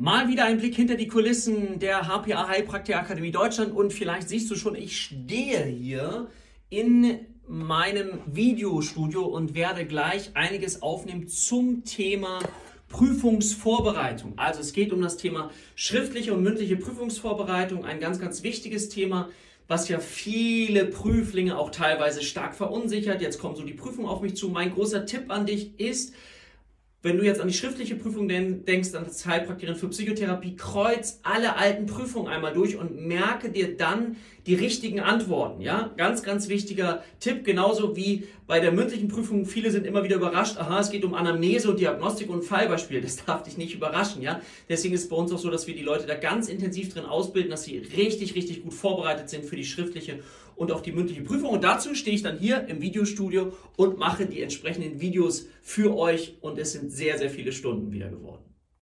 Mal wieder ein Blick hinter die Kulissen der HPA Heilpraktiker Akademie Deutschland und vielleicht siehst du schon, ich stehe hier in meinem Videostudio und werde gleich einiges aufnehmen zum Thema Prüfungsvorbereitung. Also es geht um das Thema schriftliche und mündliche Prüfungsvorbereitung, ein ganz, ganz wichtiges Thema, was ja viele Prüflinge auch teilweise stark verunsichert. Jetzt kommt so die Prüfung auf mich zu. Mein großer Tipp an dich ist, wenn du jetzt an die schriftliche Prüfung denkst, an das Heilpraktikerin für Psychotherapie, kreuz alle alten Prüfungen einmal durch und merke dir dann die richtigen Antworten. Ja, ganz, ganz wichtiger Tipp. Genauso wie bei der mündlichen Prüfung. Viele sind immer wieder überrascht. Aha, es geht um Anamnese und Diagnostik und Fallbeispiel. Das darf dich nicht überraschen. Ja, deswegen ist es bei uns auch so, dass wir die Leute da ganz intensiv drin ausbilden, dass sie richtig, richtig gut vorbereitet sind für die schriftliche und auch die mündliche Prüfung. Und dazu stehe ich dann hier im Videostudio und mache die entsprechenden Videos für euch. Und es sind sehr, sehr viele Stunden wieder geworden.